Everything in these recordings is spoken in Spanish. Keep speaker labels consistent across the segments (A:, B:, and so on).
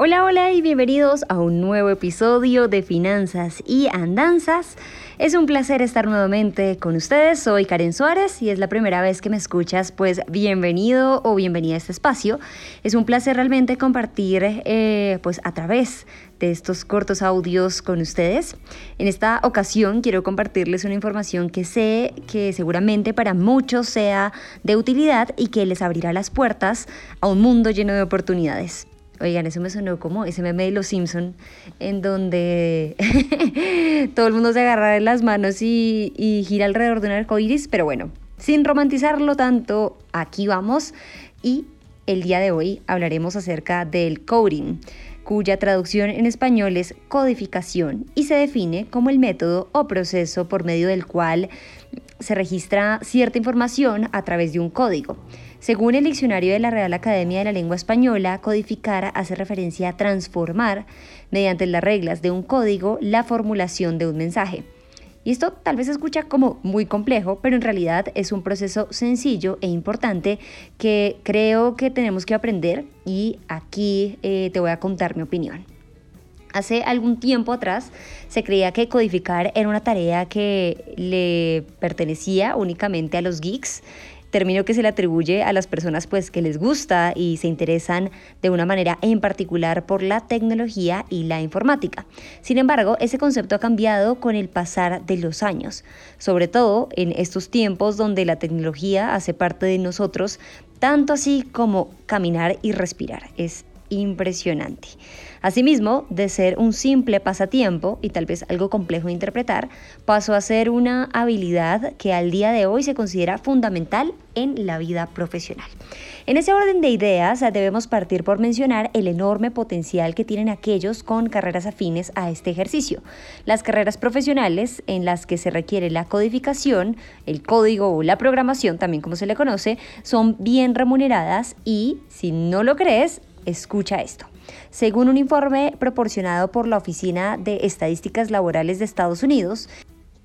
A: Hola, hola y bienvenidos a un nuevo episodio de Finanzas y Andanzas. Es un placer estar nuevamente con ustedes. Soy Karen Suárez y es la primera vez que me escuchas, pues bienvenido o bienvenida a este espacio. Es un placer realmente compartir eh, pues a través de estos cortos audios con ustedes. En esta ocasión quiero compartirles una información que sé que seguramente para muchos sea de utilidad y que les abrirá las puertas a un mundo lleno de oportunidades. Oigan, eso me sonó como ese meme de Los Simpson, en donde todo el mundo se agarra de las manos y, y gira alrededor de un arco iris, pero bueno, sin romantizarlo tanto, aquí vamos y el día de hoy hablaremos acerca del coding, cuya traducción en español es codificación y se define como el método o proceso por medio del cual se registra cierta información a través de un código. Según el diccionario de la Real Academia de la Lengua Española, codificar hace referencia a transformar, mediante las reglas de un código, la formulación de un mensaje. Y esto tal vez se escucha como muy complejo, pero en realidad es un proceso sencillo e importante que creo que tenemos que aprender y aquí eh, te voy a contar mi opinión. Hace algún tiempo atrás se creía que codificar era una tarea que le pertenecía únicamente a los geeks término que se le atribuye a las personas pues que les gusta y se interesan de una manera en particular por la tecnología y la informática. Sin embargo, ese concepto ha cambiado con el pasar de los años, sobre todo en estos tiempos donde la tecnología hace parte de nosotros, tanto así como caminar y respirar. Es impresionante. Asimismo, de ser un simple pasatiempo y tal vez algo complejo de interpretar, pasó a ser una habilidad que al día de hoy se considera fundamental en la vida profesional. En ese orden de ideas, debemos partir por mencionar el enorme potencial que tienen aquellos con carreras afines a este ejercicio. Las carreras profesionales en las que se requiere la codificación, el código o la programación, también como se le conoce, son bien remuneradas y, si no lo crees, escucha esto. Según un informe proporcionado por la Oficina de Estadísticas Laborales de Estados Unidos,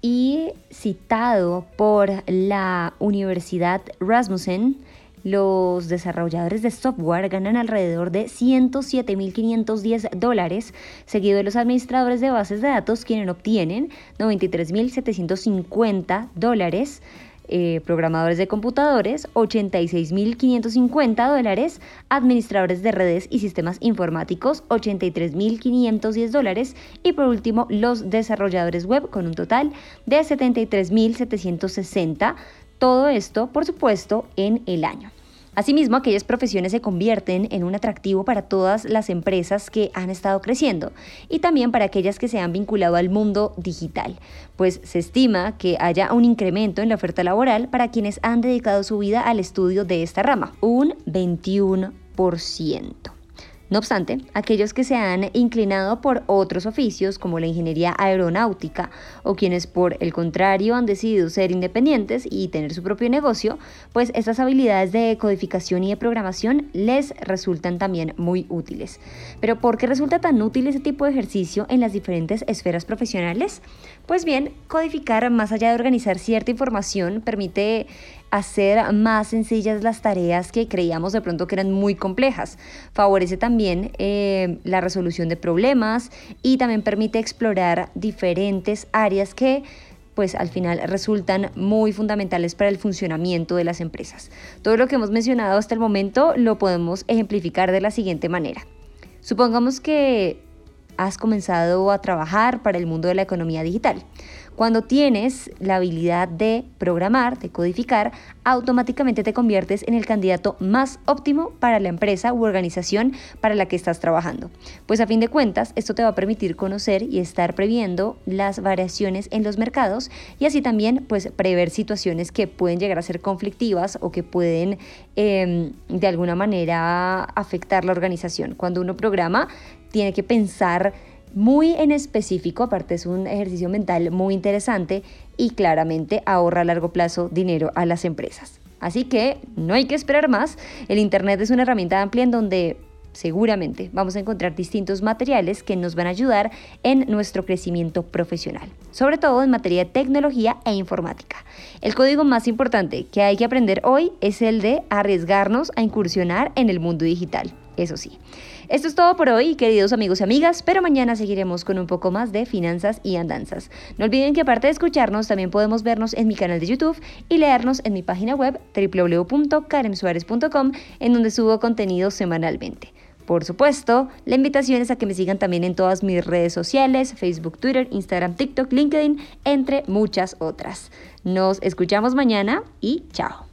A: y citado por la Universidad Rasmussen, los desarrolladores de software ganan alrededor de 107.510 dólares, seguido de los administradores de bases de datos, quienes obtienen 93.750 dólares eh, programadores de computadores, 86.550 dólares, administradores de redes y sistemas informáticos, 83.510 dólares y por último los desarrolladores web con un total de 73.760. Todo esto, por supuesto, en el año. Asimismo, aquellas profesiones se convierten en un atractivo para todas las empresas que han estado creciendo y también para aquellas que se han vinculado al mundo digital, pues se estima que haya un incremento en la oferta laboral para quienes han dedicado su vida al estudio de esta rama, un 21%. No obstante, aquellos que se han inclinado por otros oficios como la ingeniería aeronáutica o quienes por el contrario han decidido ser independientes y tener su propio negocio, pues estas habilidades de codificación y de programación les resultan también muy útiles. Pero ¿por qué resulta tan útil ese tipo de ejercicio en las diferentes esferas profesionales? Pues bien, codificar más allá de organizar cierta información permite hacer más sencillas las tareas que creíamos de pronto que eran muy complejas. Favorece también eh, la resolución de problemas y también permite explorar diferentes áreas que pues al final resultan muy fundamentales para el funcionamiento de las empresas. Todo lo que hemos mencionado hasta el momento lo podemos ejemplificar de la siguiente manera. Supongamos que has comenzado a trabajar para el mundo de la economía digital. Cuando tienes la habilidad de programar, de codificar, automáticamente te conviertes en el candidato más óptimo para la empresa u organización para la que estás trabajando. Pues a fin de cuentas, esto te va a permitir conocer y estar previendo las variaciones en los mercados y así también pues prever situaciones que pueden llegar a ser conflictivas o que pueden em, de alguna manera afectar la organización. Cuando uno programa, tiene que pensar muy en específico, aparte es un ejercicio mental muy interesante y claramente ahorra a largo plazo dinero a las empresas. Así que no hay que esperar más. El Internet es una herramienta amplia en donde seguramente vamos a encontrar distintos materiales que nos van a ayudar en nuestro crecimiento profesional, sobre todo en materia de tecnología e informática. El código más importante que hay que aprender hoy es el de arriesgarnos a incursionar en el mundo digital, eso sí. Esto es todo por hoy, queridos amigos y amigas, pero mañana seguiremos con un poco más de finanzas y andanzas. No olviden que aparte de escucharnos, también podemos vernos en mi canal de YouTube y leernos en mi página web www.karensuarez.com, en donde subo contenido semanalmente. Por supuesto, la invitación es a que me sigan también en todas mis redes sociales, Facebook, Twitter, Instagram, TikTok, LinkedIn, entre muchas otras. Nos escuchamos mañana y chao.